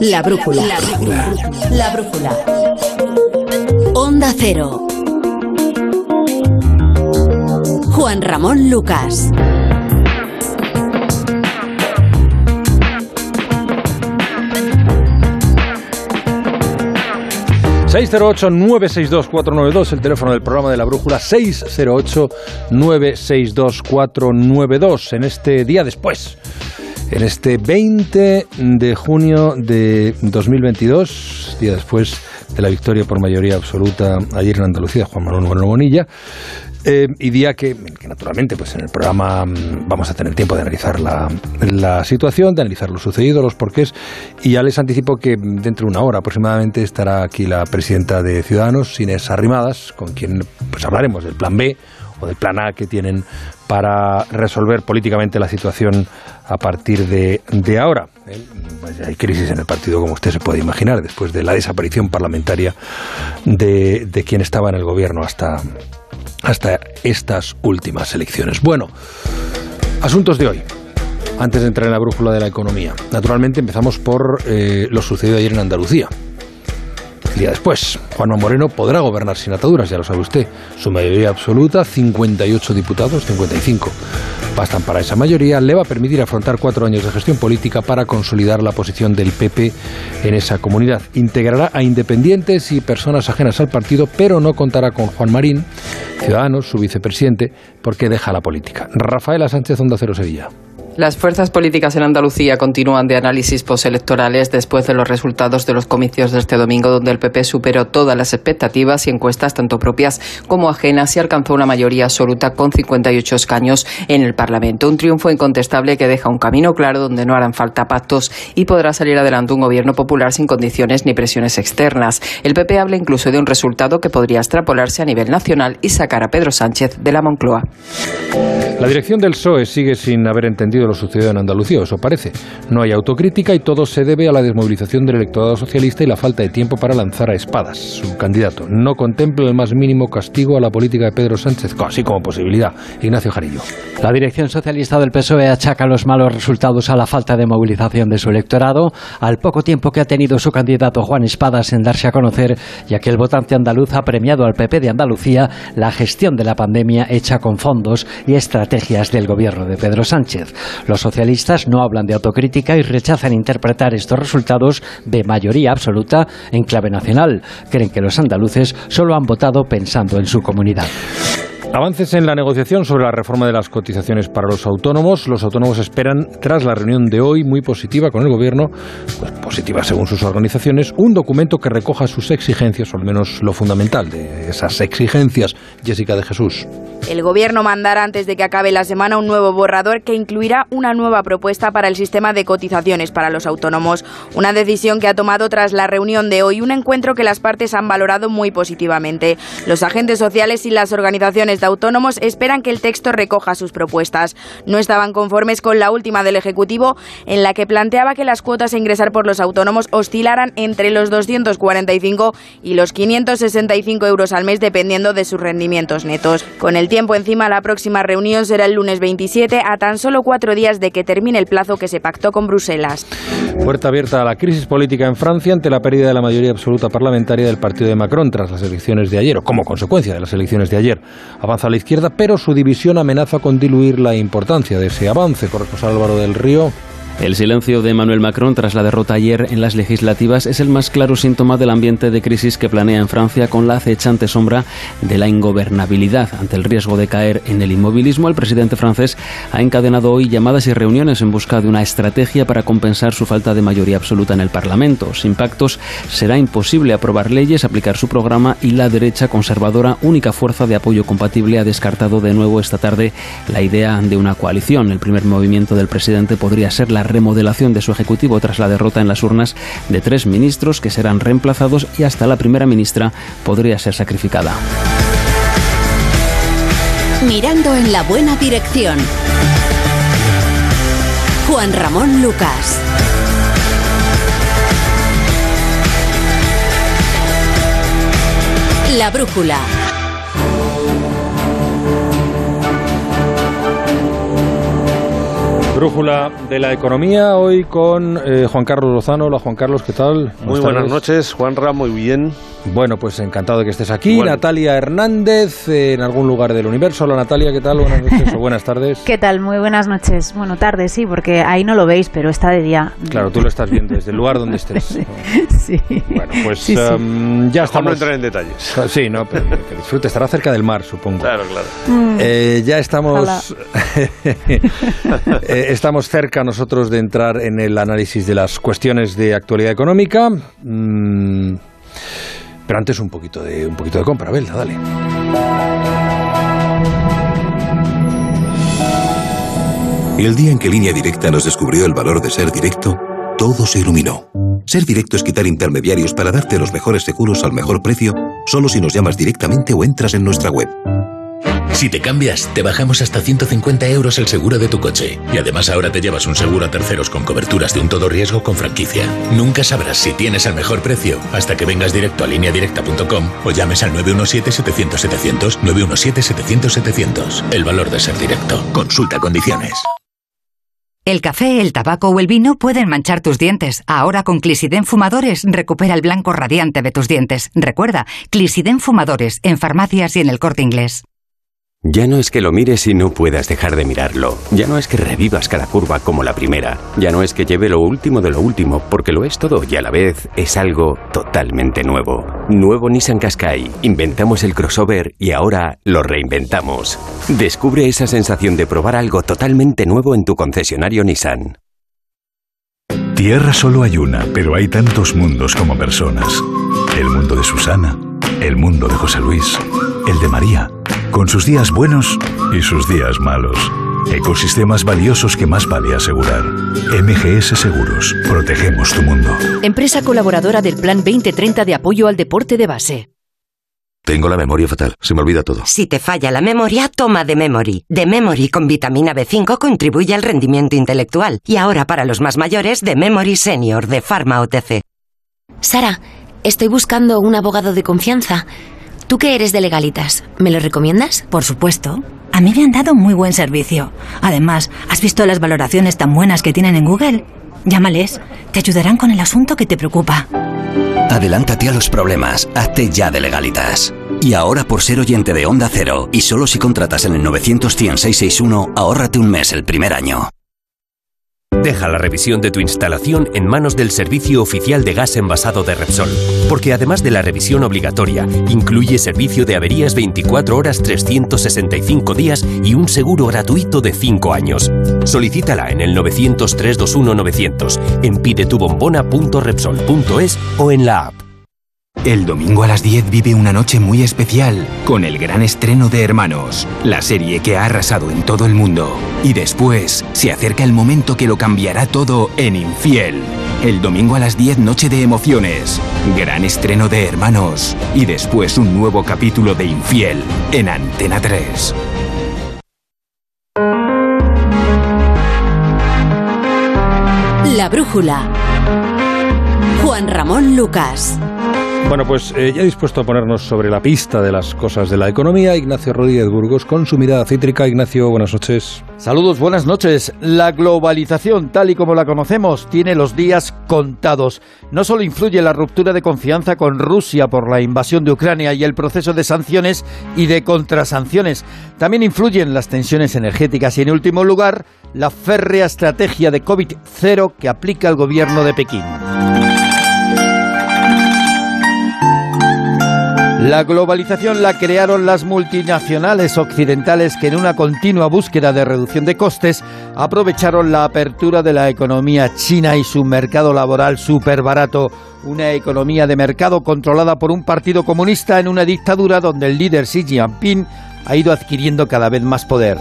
La brújula. La brújula. La brújula. Onda Cero. Juan Ramón Lucas. ...608-962-492... ...el teléfono del programa de la brújula... ...608-962-492... ...en este día después en este 20 de junio de 2022, día después de la victoria por mayoría absoluta ayer en Andalucía, Juan Manuel Moreno Bonilla, eh, y día que, naturalmente pues en el programa mm, vamos a tener tiempo de analizar la, situación, de analizar lo sucedido, los porqués, y ya les anticipo que dentro de una hora aproximadamente estará aquí la presidenta de Ciudadanos, Inés Arrimadas, con quien pues hablaremos del plan B o del plan A que tienen para resolver políticamente la situación a partir de, ahora. ¿eh? Hay crisis en el partido, como usted se puede imaginar, después de la desaparición parlamentaria de, de quien estaba en el gobierno hasta, hasta estas últimas elecciones. Bueno, asuntos de hoy. Antes de entrar en la brújula de la economía. Naturalmente empezamos por eh, lo sucedido ayer en Andalucía. El día después, Juanma Moreno podrá gobernar sin ataduras, ya lo sabe usted. Su mayoría absoluta, 58 diputados, 55, bastan para esa mayoría, le va a permitir afrontar cuatro años de gestión política para consolidar la posición del PP en esa comunidad. Integrará a independientes y personas ajenas al partido, pero no contará con Juan Marín, Ciudadanos, su vicepresidente, porque deja la política. Rafaela Sánchez, Onda Cero Sevilla. Las fuerzas políticas en Andalucía continúan de análisis postelectorales después de los resultados de los comicios de este domingo, donde el PP superó todas las expectativas y encuestas, tanto propias como ajenas, y alcanzó una mayoría absoluta con 58 escaños en el Parlamento. Un triunfo incontestable que deja un camino claro donde no harán falta pactos y podrá salir adelante un gobierno popular sin condiciones ni presiones externas. El PP habla incluso de un resultado que podría extrapolarse a nivel nacional y sacar a Pedro Sánchez de la Moncloa. La dirección del PSOE sigue sin haber entendido lo sucedido en Andalucía, eso parece. No hay autocrítica y todo se debe a la desmovilización del electorado socialista y la falta de tiempo para lanzar a espadas. Su candidato no contempla el más mínimo castigo a la política de Pedro Sánchez, así como posibilidad. Ignacio Jarillo. La dirección socialista del PSOE achaca los malos resultados a la falta de movilización de su electorado, al poco tiempo que ha tenido su candidato Juan Espadas en darse a conocer, ya que el votante andaluz ha premiado al PP de Andalucía la gestión de la pandemia hecha con fondos y estrategias del gobierno de Pedro Sánchez. Los socialistas no hablan de autocrítica y rechazan interpretar estos resultados de mayoría absoluta en clave nacional. Creen que los andaluces solo han votado pensando en su comunidad. Avances en la negociación sobre la reforma de las cotizaciones para los autónomos. Los autónomos esperan, tras la reunión de hoy, muy positiva con el Gobierno, pues positiva según sus organizaciones, un documento que recoja sus exigencias, o al menos lo fundamental de esas exigencias. Jessica de Jesús. El Gobierno mandará antes de que acabe la semana un nuevo borrador que incluirá una nueva propuesta para el sistema de cotizaciones para los autónomos. Una decisión que ha tomado tras la reunión de hoy, un encuentro que las partes han valorado muy positivamente. Los agentes sociales y las organizaciones autónomos esperan que el texto recoja sus propuestas. No estaban conformes con la última del Ejecutivo, en la que planteaba que las cuotas a ingresar por los autónomos oscilaran entre los 245 y los 565 euros al mes, dependiendo de sus rendimientos netos. Con el tiempo encima, la próxima reunión será el lunes 27, a tan solo cuatro días de que termine el plazo que se pactó con Bruselas. Puerta abierta a la crisis política en Francia ante la pérdida de la mayoría absoluta parlamentaria del partido de Macron tras las elecciones de ayer, o como consecuencia de las elecciones de ayer avanza a la izquierda, pero su división amenaza con diluir la importancia de ese avance. Corresponsal Álvaro del Río. El silencio de Emmanuel Macron tras la derrota ayer en las legislativas es el más claro síntoma del ambiente de crisis que planea en Francia con la acechante sombra de la ingobernabilidad. Ante el riesgo de caer en el inmovilismo, el presidente francés ha encadenado hoy llamadas y reuniones en busca de una estrategia para compensar su falta de mayoría absoluta en el Parlamento. Sin pactos será imposible aprobar leyes, aplicar su programa y la derecha conservadora, única fuerza de apoyo compatible, ha descartado de nuevo esta tarde la idea de una coalición. El primer movimiento del presidente podría ser la remodelación de su ejecutivo tras la derrota en las urnas de tres ministros que serán reemplazados y hasta la primera ministra podría ser sacrificada. Mirando en la buena dirección. Juan Ramón Lucas. La brújula. Brújula de la economía, hoy con eh, Juan Carlos Lozano. Hola Juan Carlos, ¿qué tal? Muy buenas noches, Juanra, muy bien. Bueno, pues encantado de que estés aquí. Natalia Hernández, en algún lugar del universo. Hola Natalia, ¿qué tal? Buenas noches o buenas tardes. ¿Qué tal? Muy buenas noches. Bueno, tarde sí, porque ahí no lo veis, pero está de día. Claro, tú lo estás viendo desde el lugar donde estés. sí. Bueno, pues um, ya estamos. no entrar en detalles. Sí, no, pero que disfrute. Estará cerca del mar, supongo. Claro, claro. Mm. Eh, ya estamos. Eh, estamos cerca nosotros de entrar en el análisis de las cuestiones de actualidad económica. Mm, pero antes un poquito de, un poquito de compra, Belda, dale. El día en que Línea Directa nos descubrió el valor de ser directo, todo se iluminó. Ser directo es quitar intermediarios para darte los mejores seguros al mejor precio, solo si nos llamas directamente o entras en nuestra web. Si te cambias, te bajamos hasta 150 euros el seguro de tu coche. Y además ahora te llevas un seguro a terceros con coberturas de un todo riesgo con franquicia. Nunca sabrás si tienes el mejor precio hasta que vengas directo a lineadirecta.com o llames al 917-700-700, 917-700-700. El valor de ser directo. Consulta condiciones. El café, el tabaco o el vino pueden manchar tus dientes. Ahora con Clisiden Fumadores recupera el blanco radiante de tus dientes. Recuerda, Clisiden Fumadores en farmacias y en el corte inglés. Ya no es que lo mires y no puedas dejar de mirarlo. Ya no es que revivas cada curva como la primera. Ya no es que lleve lo último de lo último, porque lo es todo y a la vez es algo totalmente nuevo. Nuevo Nissan Qashqai. Inventamos el crossover y ahora lo reinventamos. Descubre esa sensación de probar algo totalmente nuevo en tu concesionario Nissan. Tierra solo hay una, pero hay tantos mundos como personas. El mundo de Susana, el mundo de José Luis, el de María con sus días buenos y sus días malos. Ecosistemas valiosos que más vale asegurar. MGS Seguros. Protegemos tu mundo. Empresa colaboradora del Plan 2030 de apoyo al deporte de base. Tengo la memoria fatal, se me olvida todo. Si te falla la memoria, toma de Memory. De Memory con vitamina B5 contribuye al rendimiento intelectual. Y ahora para los más mayores, de Memory Senior de Pharma OTC. Sara, estoy buscando un abogado de confianza. Tú que eres de legalitas, ¿me lo recomiendas? Por supuesto. A mí me han dado muy buen servicio. Además, ¿has visto las valoraciones tan buenas que tienen en Google? Llámales, te ayudarán con el asunto que te preocupa. Adelántate a los problemas, hazte ya de legalitas. Y ahora por ser oyente de Onda Cero, y solo si contratas en el 900 ahórrate un mes el primer año. Deja la revisión de tu instalación en manos del Servicio Oficial de Gas Envasado de Repsol, porque además de la revisión obligatoria, incluye servicio de averías 24 horas 365 días y un seguro gratuito de 5 años. Solicítala en el 900-321-900, en pidetubombona.repsol.es o en la app. El domingo a las 10 vive una noche muy especial con el gran estreno de Hermanos, la serie que ha arrasado en todo el mundo. Y después se acerca el momento que lo cambiará todo en Infiel. El domingo a las 10 noche de emociones, gran estreno de Hermanos y después un nuevo capítulo de Infiel en Antena 3. La brújula. Juan Ramón Lucas. Bueno, pues eh, ya dispuesto a ponernos sobre la pista de las cosas de la economía, Ignacio Rodríguez Burgos, con su mirada cítrica. Ignacio, buenas noches. Saludos, buenas noches. La globalización, tal y como la conocemos, tiene los días contados. No solo influye la ruptura de confianza con Rusia por la invasión de Ucrania y el proceso de sanciones y de contrasanciones, también influyen las tensiones energéticas y, en último lugar, la férrea estrategia de COVID-0 que aplica el gobierno de Pekín. La globalización la crearon las multinacionales occidentales que en una continua búsqueda de reducción de costes aprovecharon la apertura de la economía china y su mercado laboral súper barato. Una economía de mercado controlada por un partido comunista en una dictadura donde el líder Xi Jinping ha ido adquiriendo cada vez más poder.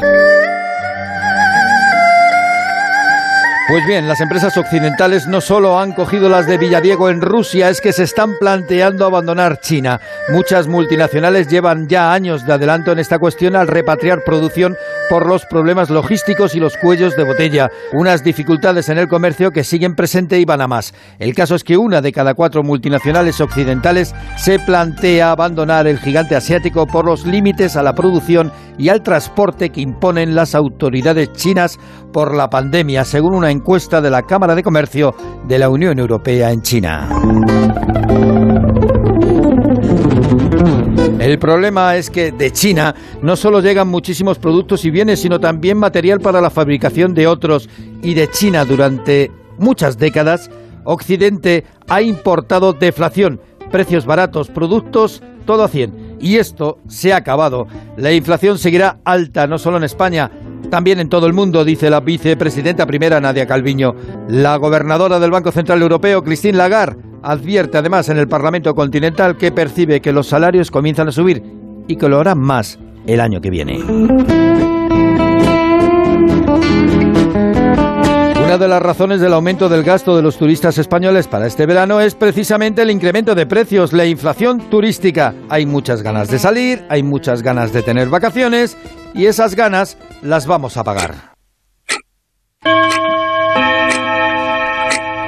Pues bien, las empresas occidentales no solo han cogido las de Villadiego en Rusia, es que se están planteando abandonar China. Muchas multinacionales llevan ya años de adelanto en esta cuestión al repatriar producción por los problemas logísticos y los cuellos de botella, unas dificultades en el comercio que siguen presente y van a más. El caso es que una de cada cuatro multinacionales occidentales se plantea abandonar el gigante asiático por los límites a la producción y al transporte que imponen las autoridades chinas por la pandemia, según una encuesta de la Cámara de Comercio de la Unión Europea en China. El problema es que de China no solo llegan muchísimos productos y bienes, sino también material para la fabricación de otros. Y de China durante muchas décadas, Occidente ha importado deflación, precios baratos, productos, todo a 100. Y esto se ha acabado. La inflación seguirá alta, no solo en España, también en todo el mundo, dice la vicepresidenta primera Nadia Calviño. La gobernadora del Banco Central Europeo, Christine Lagarde, advierte además en el Parlamento Continental que percibe que los salarios comienzan a subir y que lo harán más el año que viene. Una de las razones del aumento del gasto de los turistas españoles para este verano es precisamente el incremento de precios, la inflación turística. Hay muchas ganas de salir, hay muchas ganas de tener vacaciones y esas ganas las vamos a pagar.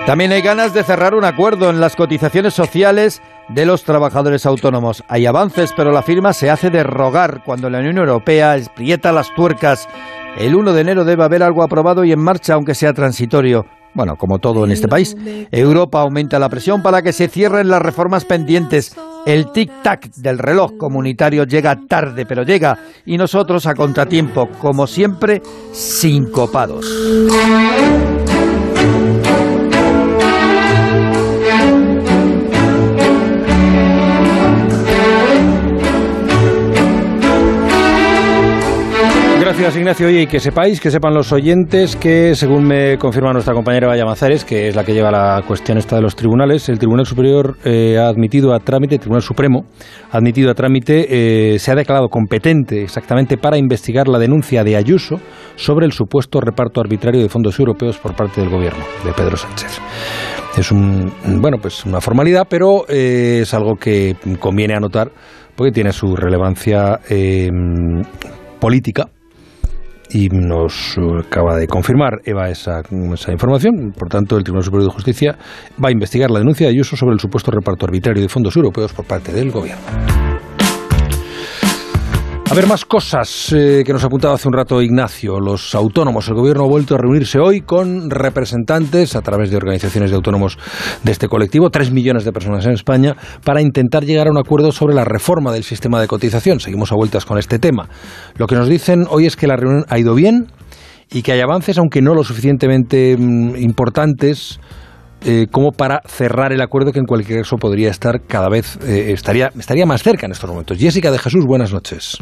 También hay ganas de cerrar un acuerdo en las cotizaciones sociales de los trabajadores autónomos. Hay avances, pero la firma se hace de rogar cuando la Unión Europea esprieta las tuercas. El 1 de enero debe haber algo aprobado y en marcha, aunque sea transitorio. Bueno, como todo en este país, Europa aumenta la presión para que se cierren las reformas pendientes. El tic-tac del reloj comunitario llega tarde, pero llega, y nosotros a contratiempo, como siempre, sincopados. Gracias, Ignacio. Oye, y que sepáis, que sepan los oyentes que, según me confirma nuestra compañera Vaya Mazares, que es la que lleva la cuestión esta de los tribunales, el Tribunal Superior eh, ha admitido a trámite, el Tribunal Supremo ha admitido a trámite, eh, se ha declarado competente exactamente para investigar la denuncia de Ayuso sobre el supuesto reparto arbitrario de fondos europeos por parte del gobierno de Pedro Sánchez. Es un, bueno, pues una formalidad, pero eh, es algo que conviene anotar porque tiene su relevancia política y nos acaba de confirmar Eva esa, esa, información. Por tanto, el Tribunal Superior de Justicia va a investigar la denuncia de Ayuso sobre el supuesto reparto arbitrario de fondos europeos por parte del Gobierno. A ver, más cosas eh, que nos apuntaba hace un rato Ignacio. Los autónomos. El gobierno ha vuelto a reunirse hoy con representantes a través de organizaciones de autónomos de este colectivo, tres millones de personas en España, para intentar llegar a un acuerdo sobre la reforma del sistema de cotización. Seguimos a vueltas con este tema. Lo que nos dicen hoy es que la reunión ha ido bien y que hay avances, aunque no lo suficientemente mm, importantes eh, como para cerrar el acuerdo que en cualquier caso podría estar cada vez, eh, estaría, estaría más cerca en estos momentos. Jessica de Jesús, buenas noches.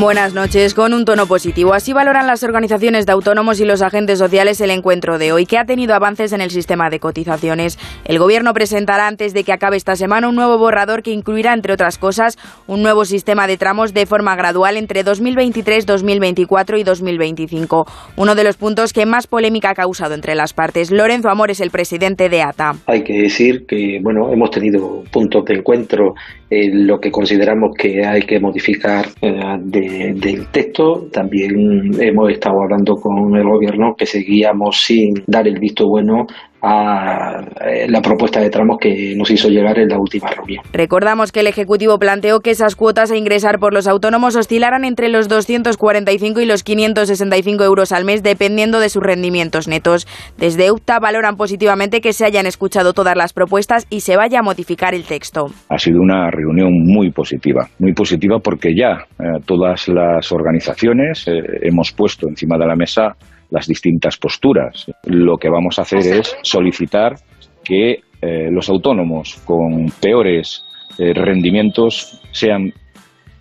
Buenas noches, con un tono positivo. Así valoran las organizaciones de autónomos y los agentes sociales el encuentro de hoy, que ha tenido avances en el sistema de cotizaciones. El Gobierno presentará antes de que acabe esta semana un nuevo borrador que incluirá, entre otras cosas, un nuevo sistema de tramos de forma gradual entre 2023, 2024 y 2025. Uno de los puntos que más polémica ha causado entre las partes. Lorenzo Amor es el presidente de ATA. Hay que decir que, bueno, hemos tenido puntos de encuentro en lo que consideramos que hay que modificar eh, del texto. También hemos estado hablando con el gobierno que seguíamos sin dar el visto bueno a eh, la propuesta de tramos que nos hizo llegar en la última reunión. Recordamos que el Ejecutivo planteó que esas cuotas a ingresar por los autónomos oscilaran entre los 245 y los 565 euros al mes, dependiendo de sus rendimientos netos. Desde UTA valoran positivamente que se hayan escuchado todas las propuestas y se vaya a modificar el texto. Ha sido una reunión muy positiva, muy positiva porque ya eh, todas las organizaciones eh, hemos puesto encima de la mesa las distintas posturas. Lo que vamos a hacer es solicitar que eh, los autónomos con peores eh, rendimientos sean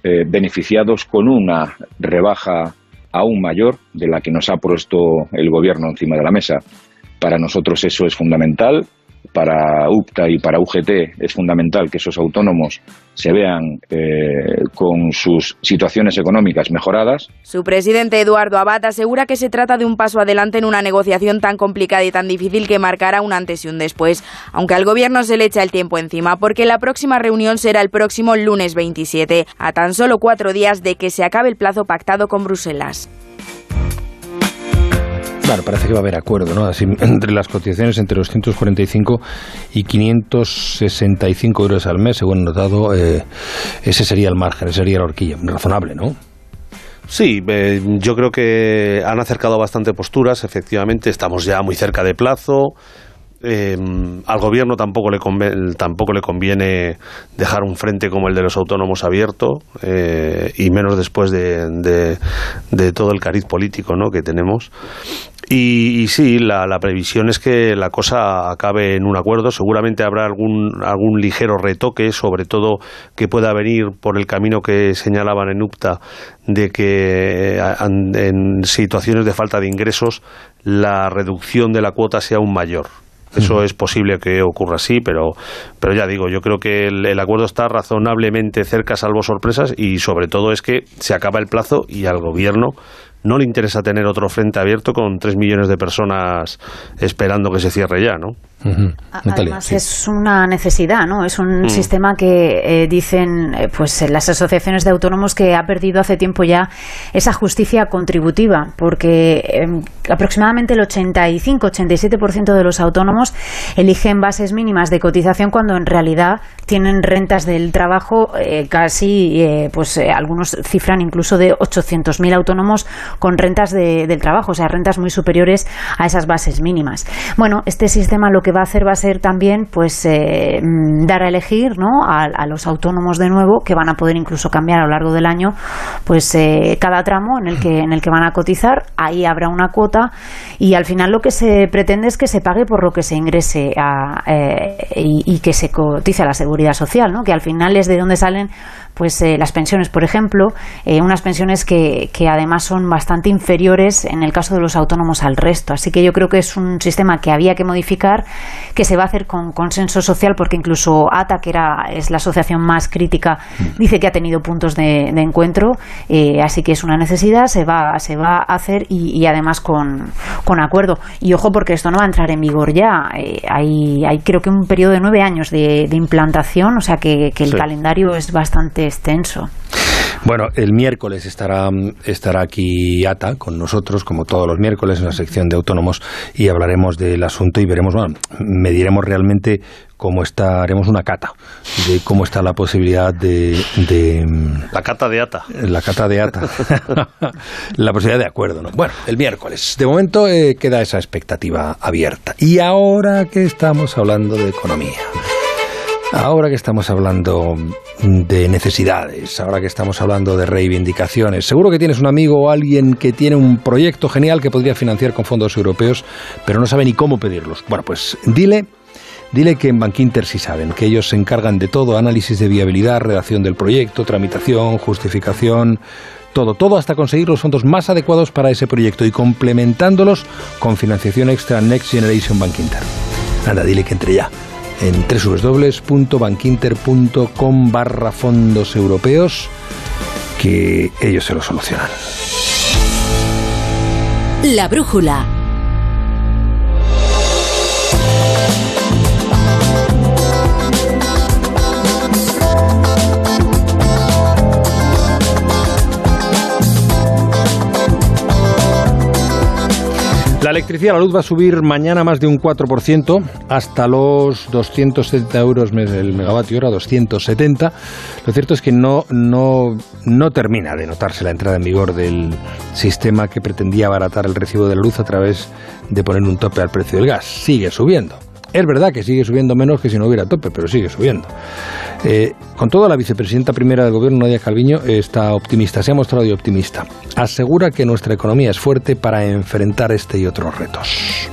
eh, beneficiados con una rebaja aún mayor de la que nos ha puesto el gobierno encima de la mesa. Para nosotros eso es fundamental para UPTA y para UGT es fundamental que esos autónomos se vean eh, con sus situaciones económicas mejoradas. Su presidente Eduardo Abad asegura que se trata de un paso adelante en una negociación tan complicada y tan difícil que marcará un antes y un después, aunque al gobierno se le echa el tiempo encima, porque la próxima reunión será el próximo lunes 27, a tan solo cuatro días de que se acabe el plazo pactado con Bruselas. Parece que va a haber acuerdo, ¿no? Así, entre las cotizaciones entre 245 y 565 euros al mes, según notado, eh, ese sería el margen, ese sería la horquilla. Razonable, ¿no? Sí, eh, yo creo que han acercado bastante posturas, efectivamente, estamos ya muy cerca de plazo. Eh, al gobierno tampoco le, conviene, tampoco le conviene dejar un frente como el de los autónomos abierto eh, y menos después de, de, de, todo el cariz político ¿no? que tenemos y, y sí, la, la, previsión es que la cosa acabe en un acuerdo. Seguramente habrá algún, algún ligero retoque, sobre todo que pueda venir por el camino que señalaban en UPTA, de que en situaciones de falta de ingresos la reducción de la cuota sea aún mayor. Eso es posible que ocurra así, pero, pero ya digo, yo creo que el, el, acuerdo está razonablemente cerca, salvo sorpresas, y sobre todo es que se acaba el plazo y al gobierno no le interesa tener otro frente abierto con tres millones de personas esperando que se cierre ya, ¿no? Uh -huh. Además sí. es una necesidad, ¿no? Es un mm. sistema que eh, dicen eh, pues las asociaciones de autónomos que ha perdido hace tiempo ya esa justicia contributiva, porque eh, aproximadamente el 85-87% de los autónomos eligen bases mínimas de cotización cuando en realidad tienen rentas del trabajo eh, casi, pues algunos cifran incluso de 800.000 autónomos con rentas de, del trabajo, o sea, rentas muy superiores a esas bases mínimas. Bueno, este sistema lo que va a hacer va a ser también pues eh, dar a elegir ¿no? a, a, los autónomos de nuevo que van a poder incluso cambiar a lo largo del año pues eh, cada tramo en el que en el que van a cotizar ahí habrá una cuota y al final lo que se pretende es que se pague por lo que se ingrese a, eh, y, y, que se cotice a la seguridad social ¿no? que al final es de donde salen pues eh, las pensiones, por ejemplo, eh, unas pensiones que, que, además son bastante inferiores en el caso de los autónomos al resto. Así que yo creo que es un sistema que había que modificar, que se va a hacer con consenso social, porque incluso ATA, que era, es la asociación más crítica, dice que ha tenido puntos de, de encuentro, eh, así que es una necesidad, se va, se va a hacer y, y además con, con, acuerdo. Y ojo, porque esto no va a entrar en vigor ya. Eh, hay, hay creo que un periodo de nueve años de, de implantación, o sea que, que el sí. calendario es bastante extenso. Bueno, el miércoles estará, estará aquí ATA con nosotros, como todos los miércoles, en la sección de autónomos, y hablaremos del asunto y veremos, bueno, mediremos realmente cómo está, haremos una cata de cómo está la posibilidad de, de la cata de ATA. La cata de ATA. la posibilidad de acuerdo, ¿no? Bueno, el miércoles. De momento eh, queda esa expectativa abierta. Y ahora que estamos hablando de economía. Ahora que estamos hablando de necesidades, ahora que estamos hablando de reivindicaciones, seguro que tienes un amigo o alguien que tiene un proyecto genial que podría financiar con fondos europeos, pero no sabe ni cómo pedirlos. Bueno, pues dile, dile que en Bankinter sí saben, que ellos se encargan de todo, análisis de viabilidad, redacción del proyecto, tramitación, justificación, todo, todo hasta conseguir los fondos más adecuados para ese proyecto y complementándolos con financiación extra Next Generation Bankinter. Anda, dile que entre ya en www.bankinter.com barra fondos europeos que ellos se lo solucionan. La brújula. La electricidad, la luz va a subir mañana más de un 4% hasta los 270 euros el megavatio hora, 270. Lo cierto es que no, no, no termina de notarse la entrada en vigor del sistema que pretendía abaratar el recibo de la luz a través de poner un tope al precio del gas. Sigue subiendo. Es verdad que sigue subiendo menos que si no hubiera tope, pero sigue subiendo. Eh, con todo, la vicepresidenta primera del gobierno, Nadia Calviño, está optimista, se ha mostrado optimista. Asegura que nuestra economía es fuerte para enfrentar este y otros retos.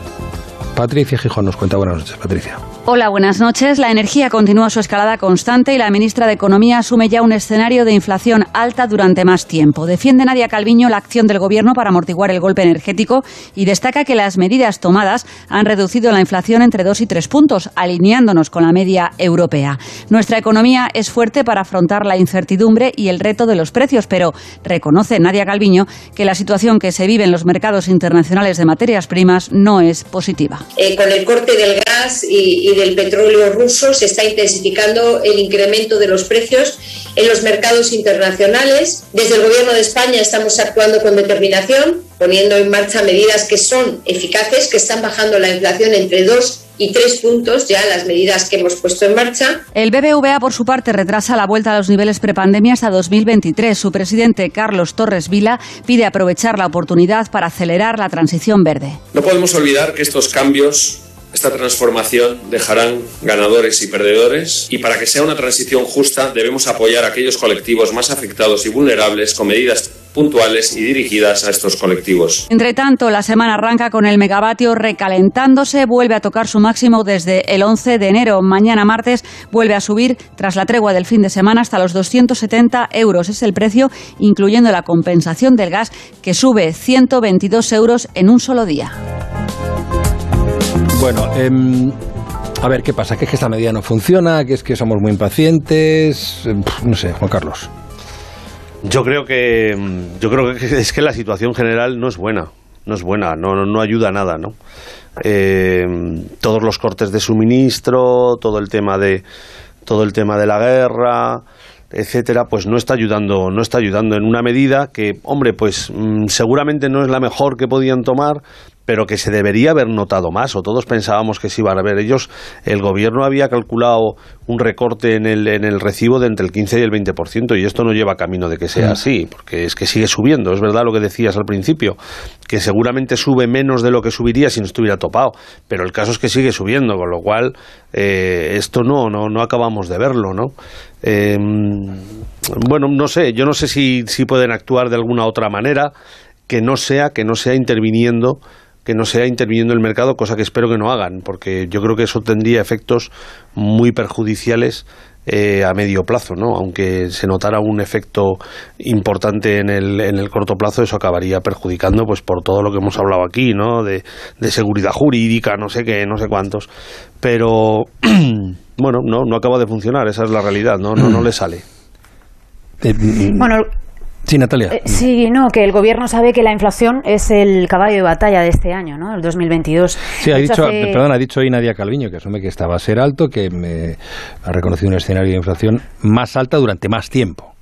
Patricia Gijón nos cuenta. Buenas noches, Patricia. Hola, buenas noches. La energía continúa su escalada constante y la ministra de Economía asume ya un escenario de inflación alta durante más tiempo. Defiende Nadia Calviño la acción del Gobierno para amortiguar el golpe energético y destaca que las medidas tomadas han reducido la inflación entre dos y tres puntos, alineándonos con la media europea. Nuestra economía es fuerte para afrontar la incertidumbre y el reto de los precios, pero reconoce Nadia Calviño que la situación que se vive en los mercados internacionales de materias primas no es positiva. Eh, con el corte del gas y del petróleo ruso se está intensificando el incremento de los precios en los mercados internacionales. Desde el Gobierno de España estamos actuando con determinación, poniendo en marcha medidas que son eficaces, que están bajando la inflación entre dos y tres puntos ya las medidas que hemos puesto en marcha. El BBVA, por su parte, retrasa la vuelta a los niveles prepandemia hasta 2023. Su presidente, Carlos Torres Vila, pide aprovechar la oportunidad para acelerar la transición verde. No podemos olvidar que estos cambios esta transformación dejarán ganadores y perdedores y para que sea una transición justa debemos apoyar a aquellos colectivos más afectados y vulnerables con medidas puntuales y dirigidas a estos colectivos. Entre tanto, la semana arranca con el megavatio recalentándose, vuelve a tocar su máximo desde el 11 de enero. Mañana martes vuelve a subir tras la tregua del fin de semana hasta los 270 euros. Es el precio incluyendo la compensación del gas que sube 122 euros en un solo día. Bueno, em, a ver, ¿qué pasa? ¿Que es que esta medida no funciona? ¿Que es que somos muy impacientes? Em, no sé, Juan Carlos. Yo creo que em, yo creo que es que la situación general no es buena, no es buena, no, no, ayuda a nada, ¿no? todos los cortes de suministro, todo el tema de todo el tema de la guerra, etcétera, pues no está ayudando, no está ayudando en una medida que, hombre, pues mm, seguramente no es la mejor que podían tomar, pero que se debería haber notado más, o todos pensábamos que se iban a ver. Ellos, el gobierno había calculado un recorte en el, en el recibo de entre el 15 y el 20%, y esto no lleva camino de que sea mm. así, porque es que sigue subiendo. Es verdad lo que decías al principio, que seguramente sube menos de lo que subiría si no estuviera topado, pero el caso es que sigue subiendo, con lo cual eh, esto no, no, no acabamos de verlo, ¿no? Em, bueno, no sé, yo no sé si, si pueden actuar de alguna otra manera que no sea, que no sea interviniendo que no sea interviniendo el mercado, cosa que espero que no hagan, porque yo creo que eso tendría efectos muy perjudiciales eh, a medio plazo, ¿no? Aunque se notara un efecto importante en el, en el corto plazo, eso acabaría perjudicando, pues por todo lo que hemos hablado aquí, ¿no? De, de seguridad jurídica, no sé qué, no sé cuántos. Pero, bueno, no, no acaba de funcionar, esa es la realidad, ¿no? No, no le sale. Eh, bueno, Sí, Natalia. Eh, sí, no, que el gobierno sabe que la inflación es el caballo de batalla de este año, ¿no? El 2022. Sí, ha dicho, perdón, ha dicho hoy Nadia Calviño que asume que estaba a ser alto, que me ha reconocido un escenario de inflación más alta durante más tiempo.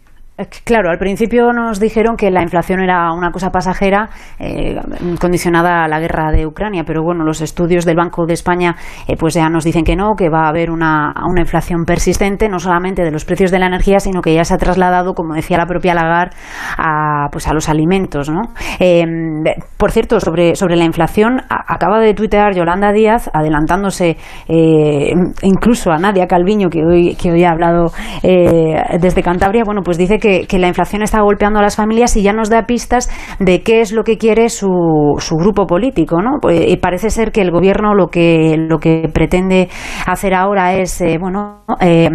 Claro, al principio nos dijeron que la inflación era una cosa pasajera eh, condicionada a la guerra de Ucrania, pero bueno, los estudios del Banco de España eh, pues ya nos dicen que no, que va a haber una, una, inflación persistente, no solamente de los precios de la energía, sino que ya se ha trasladado, como decía la propia Lagarde, a, pues a los alimentos. ¿no? Em, por cierto, sobre, sobre la inflación, acaba de tuitear Yolanda Díaz, adelantándose eh, incluso a Nadia Calviño, que hoy, que hoy ha hablado desde Cantabria, bueno, pues dice que que, la inflación está golpeando a las familias y ya nos da pistas de qué es lo que quiere su, su grupo político, ¿no? Pues, y parece ser que el gobierno lo que lo que pretende hacer ahora es, eh, bueno, eh,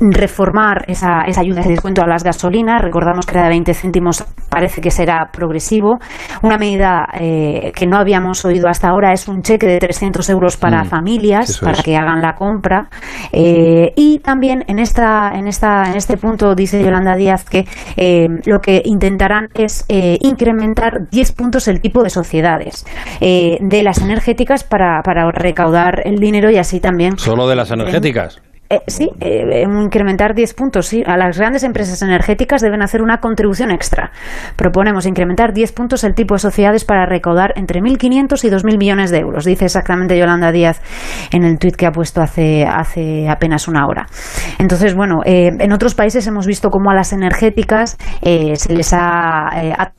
reformar esa, esa ayuda de descuento a las gasolinas. Recordamos que era de 20 céntimos, parece que será progresivo. Una medida eh, que no habíamos oído hasta ahora es un cheque de 300 euros para mm, familias, para que hagan la compra. Y también en esta en esta en este punto dice Yolanda Díaz que eh, lo que intentarán es eh, incrementar 10 puntos el tipo de sociedades eh, de las energéticas para, para recaudar el dinero y así también. ¿Solo de las energéticas? Eh, sí, eh, incrementar 10 puntos. Sí. A las grandes empresas energéticas deben hacer una contribución extra. Proponemos incrementar 10 puntos el tipo de sociedades para recaudar entre 1.500 y 2.000 millones de euros, dice exactamente Yolanda Díaz en el tuit que ha puesto hace, hace apenas una hora. Entonces, bueno, eh, en otros países hemos visto cómo a las energéticas se les ha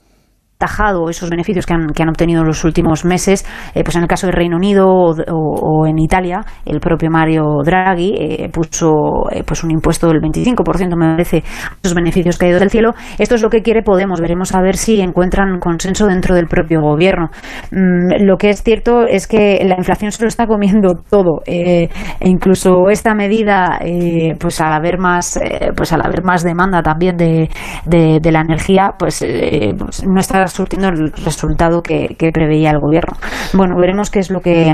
tajado esos beneficios que han, que han obtenido en los últimos meses, eh, pues en el caso del Reino Unido o, en Italia, el propio Mario Draghi eh, puso eh, pues un impuesto del 25%, me parece, esos beneficios caídos del cielo. Esto es lo que quiere Podemos. Veremos a ver si encuentran consenso dentro del propio gobierno. Mm, lo que es cierto es que la inflación se lo está comiendo todo. e incluso esta medida, pues al haber más, pues al haber más demanda también de, de, la energía, pues, pues no está surtiendo el resultado que, preveía el gobierno. Bueno, veremos qué es lo que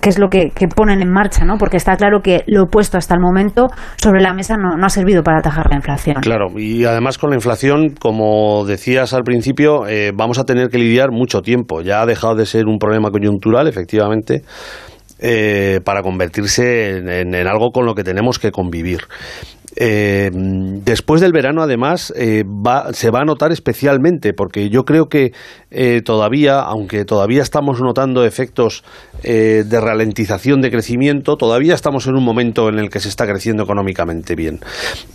qué es lo que, ponen en marcha, ¿no? Porque está claro que lo puesto hasta el momento sobre la mesa no, ha servido para atajar la inflación. Claro, y además con la inflación, como decías al principio, eh, vamos a tener que lidiar mucho tiempo. Ya ha dejado de ser un problema coyuntural, efectivamente. Eh, para convertirse en, algo con lo que tenemos que convivir. Eh, después del verano, además, eh, se va a notar especialmente, porque yo creo que eh, todavía, aunque todavía estamos notando efectos de ralentización de crecimiento, todavía estamos en un momento en el que se está creciendo económicamente bien.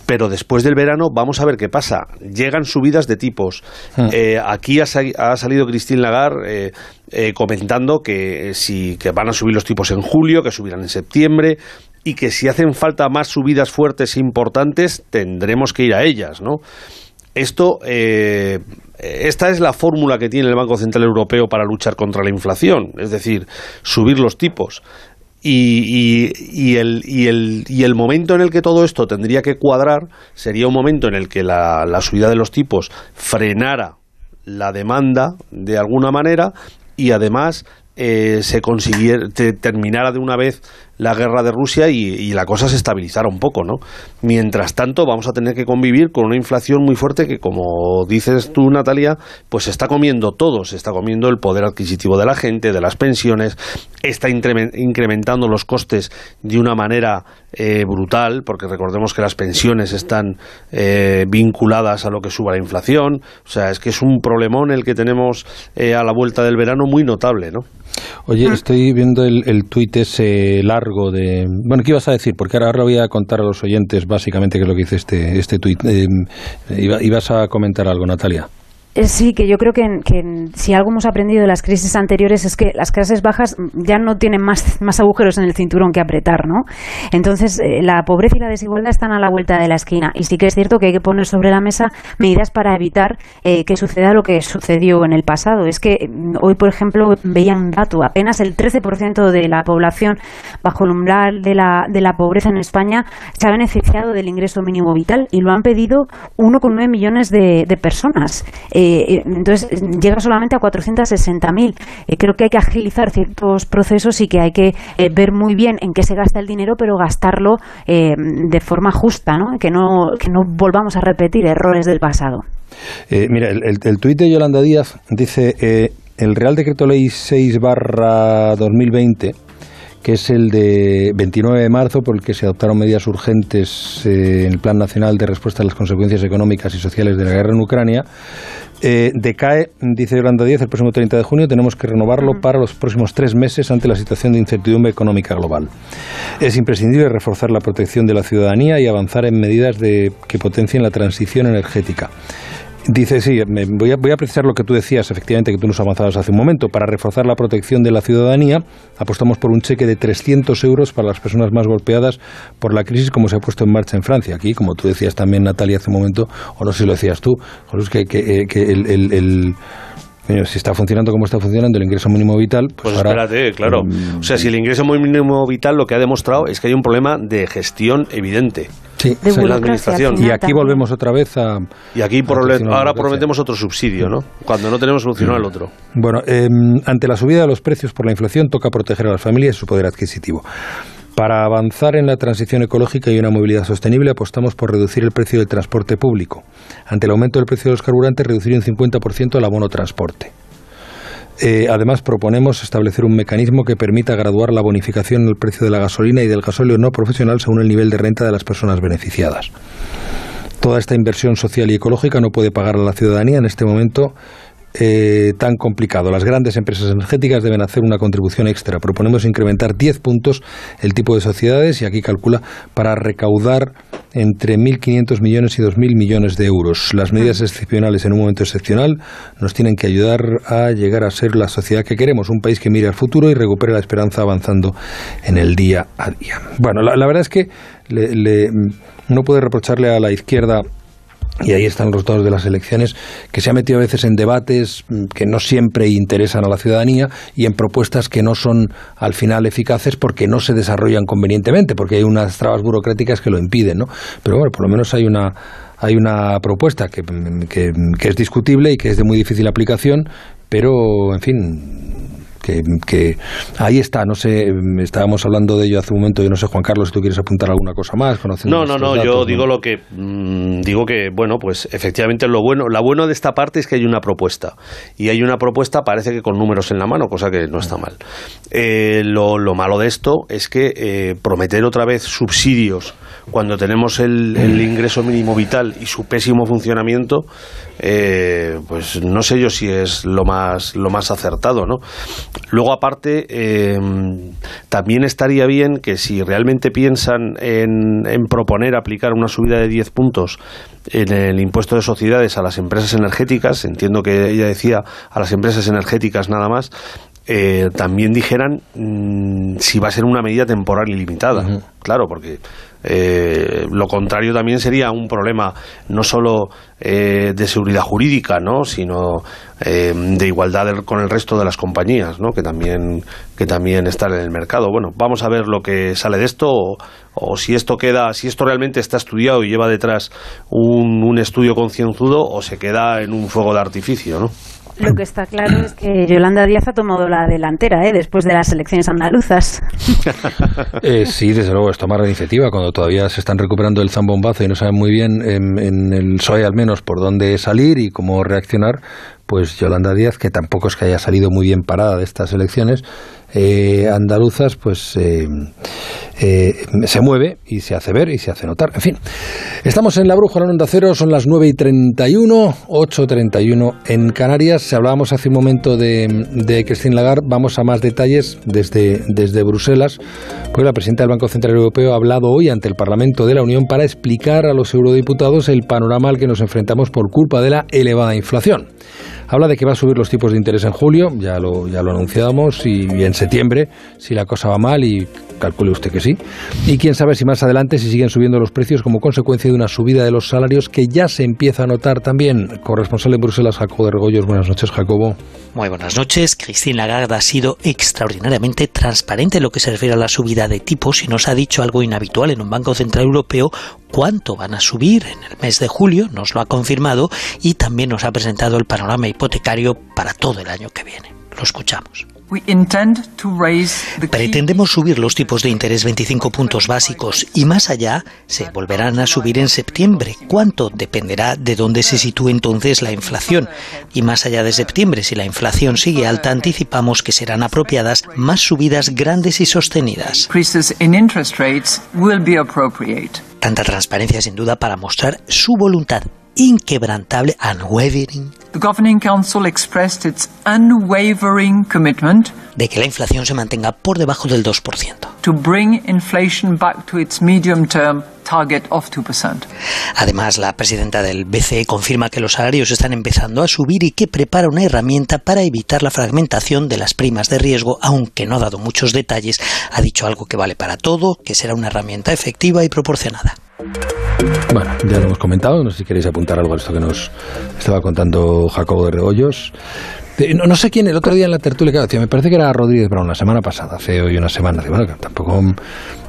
Pero después del verano, vamos a ver qué pasa. Llegan subidas de tipos. Hmm. aquí ha, salido Christine Lagarde. comentando que si que van a subir los tipos en julio, que subirán en septiembre, y que si hacen falta más subidas fuertes e importantes, tendremos que ir a ellas, ¿no? Esto, eh, esta es la fórmula que tiene el Banco Central Europeo para luchar contra la inflación, es decir, subir los tipos. Y, y, el, y, el, y, el, momento en el que todo esto tendría que cuadrar sería un momento en el que la, la subida de los tipos frenara la demanda de alguna manera y además eh, se consiguiera, terminara de una vez la guerra de Rusia y, la cosa se estabilizara un poco, ¿no? Mientras tanto, vamos a tener que convivir con una inflación muy fuerte que, como dices tú, Natalia, pues se está comiendo todo, se está comiendo el poder adquisitivo de la gente, de las pensiones, está incrementando los costes de una manera eh, brutal, porque recordemos que las pensiones están eh, vinculadas a lo que suba la inflación, o sea, es que es un problemón el que tenemos eh, a la vuelta del verano muy notable, ¿no? Oye, estoy viendo el, el tuit ese largo de... Bueno, ¿qué ibas a decir? Porque ahora, lo voy a contar a los oyentes básicamente qué es lo que dice este, este tuit. Eh, ibas a comentar algo, Natalia. Eh, sí, que yo creo que, si algo hemos aprendido de las crisis anteriores es que las clases bajas ya no tienen más, más agujeros en el cinturón que apretar, ¿no? Entonces, eh, la pobreza y la desigualdad están a la vuelta de la esquina. Y sí que es cierto que hay que poner sobre la mesa medidas para evitar eh, que suceda lo que sucedió en el pasado. Es que mm, hoy, por ejemplo, veía un dato, apenas el 13% de la población bajo el umbral de la, de la pobreza en España se ha beneficiado del ingreso mínimo vital y lo han pedido 1,9 millones de, de personas. Eh, entonces llega solamente a 460.000. Eh, creo que hay que agilizar ciertos procesos y que hay que eh, ver muy bien en qué se gasta el dinero, pero gastarlo de forma justa, ¿no? Que, no, que no volvamos a repetir errores del pasado. mira, el, el, tuit de Yolanda Díaz dice, el Real Decreto Ley 6 barra 2020 que es el de 29 de marzo, por el que se adoptaron medidas urgentes en el Plan Nacional de Respuesta a las Consecuencias Económicas y Sociales de la Guerra en Ucrania, eh, decae, dice Yolanda 10, el próximo 30 de junio. Tenemos que renovarlo para los próximos tres meses ante la situación de incertidumbre económica global. Es imprescindible reforzar la protección de la ciudadanía y avanzar en medidas de, que potencien la transición energética. Dice, sí, voy a, voy a precisar lo que tú decías, efectivamente, que tú nos avanzabas hace un momento. Para reforzar la protección de la ciudadanía, apostamos por un cheque de 300 euros para las personas más golpeadas por la crisis, como se ha puesto en marcha en Francia. Aquí, como tú decías también, Natalia, hace un momento, o no sé si lo decías tú, que, que, eh, que el si está funcionando como está funcionando el ingreso mínimo vital, pues, pues espérate, claro. Mm, o sea, si el ingreso mínimo vital lo que ha demostrado es que hay un problema de gestión evidente. Sí, en la administración. Y aquí volvemos otra vez a. Y aquí ahora prometemos otro subsidio, ¿no? Cuando no tenemos solucionado el otro. Bueno, em, ante la subida de los precios por la inflación, toca proteger a las familias y su poder adquisitivo. Para avanzar en la transición ecológica y una movilidad sostenible, apostamos por reducir el precio del transporte público. Ante el aumento del precio de los carburantes, reducir un 50% el abono transporte. Eh, además, proponemos establecer un mecanismo que permita graduar la bonificación del precio de la gasolina y del gasóleo no profesional según el nivel de renta de las personas beneficiadas. Toda esta inversión social y ecológica no puede pagar a la ciudadanía en este momento eh, tan complicado. Las grandes empresas energéticas deben hacer una contribución extra. Proponemos incrementar 10 puntos el tipo de sociedades y aquí calcula para recaudar entre 1.500 millones y 2.000 millones de euros. Las medidas excepcionales en un momento excepcional nos tienen que ayudar a llegar a ser la sociedad que queremos, un país que mire al futuro y recupere la esperanza avanzando en el día a día. Bueno, la, verdad es que le, no puede reprocharle a la izquierda y ahí están los resultados de las elecciones, que se ha metido a veces en debates mm, que no siempre interesan a la ciudadanía y en propuestas que no son al final eficaces porque no se desarrollan convenientemente, porque hay unas trabas burocráticas que lo impiden, ¿no? Pero bueno, por lo menos hay una hay una propuesta que, que, que es discutible y que es de muy difícil aplicación, pero en fin que, ahí está, no sé, estábamos hablando de ello hace un momento, yo no sé, Juan Carlos, si tú quieres apuntar alguna cosa más. No, no, no, yo digo lo que, mm, digo que, bueno, pues efectivamente lo bueno, la bueno de esta parte es que hay una propuesta, y hay una propuesta, parece que con números en la mano, cosa que no está mal. Eh, lo, lo, malo de esto es que eh, prometer otra vez subsidios cuando tenemos el, el ingreso mínimo vital y su pésimo funcionamiento, eh, pues no sé yo si es lo más, lo más acertado, ¿no? Luego, aparte, eh, también estaría bien que si realmente piensan en, en, proponer aplicar una subida de 10 puntos en el impuesto de sociedades a las empresas energéticas, entiendo que ella decía a las empresas energéticas nada más, eh, también dijeran mm, si va a ser una medida temporal y limitada. Claro, porque eh, lo contrario también sería un problema no solo eh, de seguridad jurídica, ¿no? sino eh, de igualdad con el resto de las compañías, ¿no? que también que también están en el mercado. Bueno, vamos a ver lo que sale de esto o, o si esto queda, si esto realmente está estudiado y lleva detrás un, un estudio concienzudo o se queda en un fuego de artificio, ¿no? Lo que está claro es que Yolanda Díaz ha tomado la delantera ¿eh? después de las elecciones andaluzas. Eh, sí, desde luego, es tomar la iniciativa cuando todavía se están recuperando el zambombazo y no saben muy bien, en, el PSOE al menos, por dónde salir y cómo reaccionar. Pues Yolanda Díaz, que tampoco es que haya salido muy bien parada de estas elecciones, eh, andaluzas, pues eh, se mueve y se hace ver y se hace notar. En fin, estamos en la Brújula en Onda Cero, son las 9 y 31, 8 31 en Canarias. Se hablábamos hace un momento de, de Christine Lagarde, vamos a más detalles desde, desde Bruselas, porque la presidenta del Banco Central Europeo ha hablado hoy ante el Parlamento de la Unión para explicar a los eurodiputados el panorama al que nos enfrentamos por culpa de la elevada inflación. Habla de que va a subir los tipos de interés en julio, ya lo, ya lo anunciábamos, y, en septiembre, si la cosa va mal, y calcule usted que sí. Y quién sabe si más adelante si siguen subiendo los precios como consecuencia de una subida de los salarios que ya se empieza a notar también. Corresponsal en Bruselas, Jacobo de Regoyos. Buenas noches, Jacobo. Muy buenas noches. Christine Lagarde ha sido extraordinariamente transparente en lo que se refiere a la subida de tipos y nos ha dicho algo inhabitual en un Banco Central Europeo, cuánto van a subir en el mes de julio, nos lo ha confirmado y también nos ha presentado el panorama hipotecario para todo el año que viene. Lo escuchamos. Pretendemos subir los tipos de interés 25 puntos básicos y más allá se volverán a subir en septiembre. ¿Cuánto? Dependerá de dónde se sitúe entonces la inflación. Y más allá de septiembre, si la inflación sigue alta, anticipamos que serán apropiadas más subidas grandes y sostenidas. Tanta transparencia sin duda para mostrar su voluntad inquebrantable, unwavering, The Governing Council expressed its unwavering commitment de que la inflación se mantenga por debajo del 2%. To bring inflation back to its medium term target of 2%. Además, la presidenta del BCE confirma que los salarios están empezando a subir y que prepara una herramienta para evitar la fragmentación de las primas de riesgo, aunque no ha dado muchos detalles, ha dicho algo que vale para todo, que será una herramienta efectiva y proporcionada. Bueno, ya lo hemos comentado, no sé si queréis apuntar algo a esto que nos estaba contando Jacobo de Rebollos. No, sé quién, el otro día en la tertulia, claro, me parece que era Rodríguez Brown la semana pasada, hace hoy una semana. Bueno, que tampoco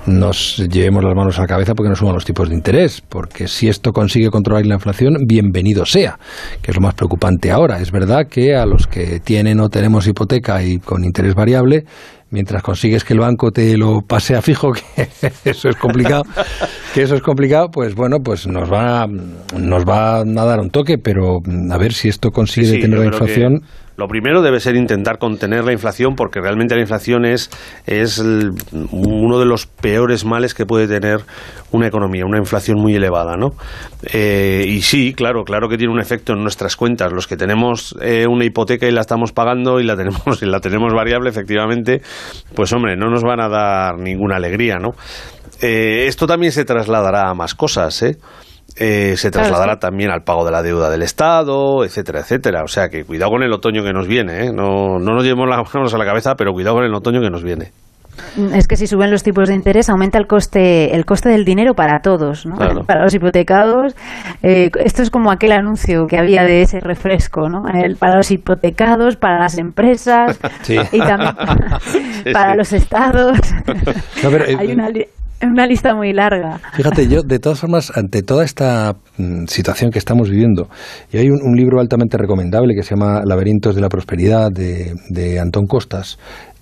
nos llevemos las manos a la cabeza porque no suban los tipos de interés, porque si esto consigue controlar la inflación, bienvenido sea, que es lo más preocupante ahora. Es verdad que a los que tienen o tenemos hipoteca y con interés variable, mientras consigues que el banco te lo pase a fijo, que eso es complicado, que eso es complicado, pues bueno, pues nos va, nos va a dar un toque, pero a ver si esto consigue tener la inflación. Lo primero debe ser intentar contener la inflación porque realmente la inflación es, es uno de los peores males que puede tener una economía, una inflación muy elevada, ¿no? Eh, y sí, claro, claro que tiene un efecto en nuestras cuentas. Los que tenemos eh, una hipoteca y la estamos pagando y la tenemos y la tenemos variable, efectivamente, pues hombre, no nos van a dar ninguna alegría, ¿no? Eh, esto también se trasladará a más cosas, ¿eh? Eh, se trasladará también al pago de la deuda del Estado, etcétera, etcétera. O sea que cuidado con el otoño que nos viene, ¿eh? no, no nos llevemos las manos a la cabeza, pero cuidado con el otoño que nos viene. Es que si suben los tipos de interés aumenta el coste el coste del dinero para todos, ¿no? para los hipotecados. Eh, esto es como aquel anuncio que había de ese refresco, ¿no? para los hipotecados, para las empresas y también para, los estados. Hay una una lista muy larga. Fíjate, yo, de todas formas, ante toda esta mm, situación que estamos viviendo, y hay un, libro altamente recomendable que se llama Laberintos de la Prosperidad de, de Antón Costas,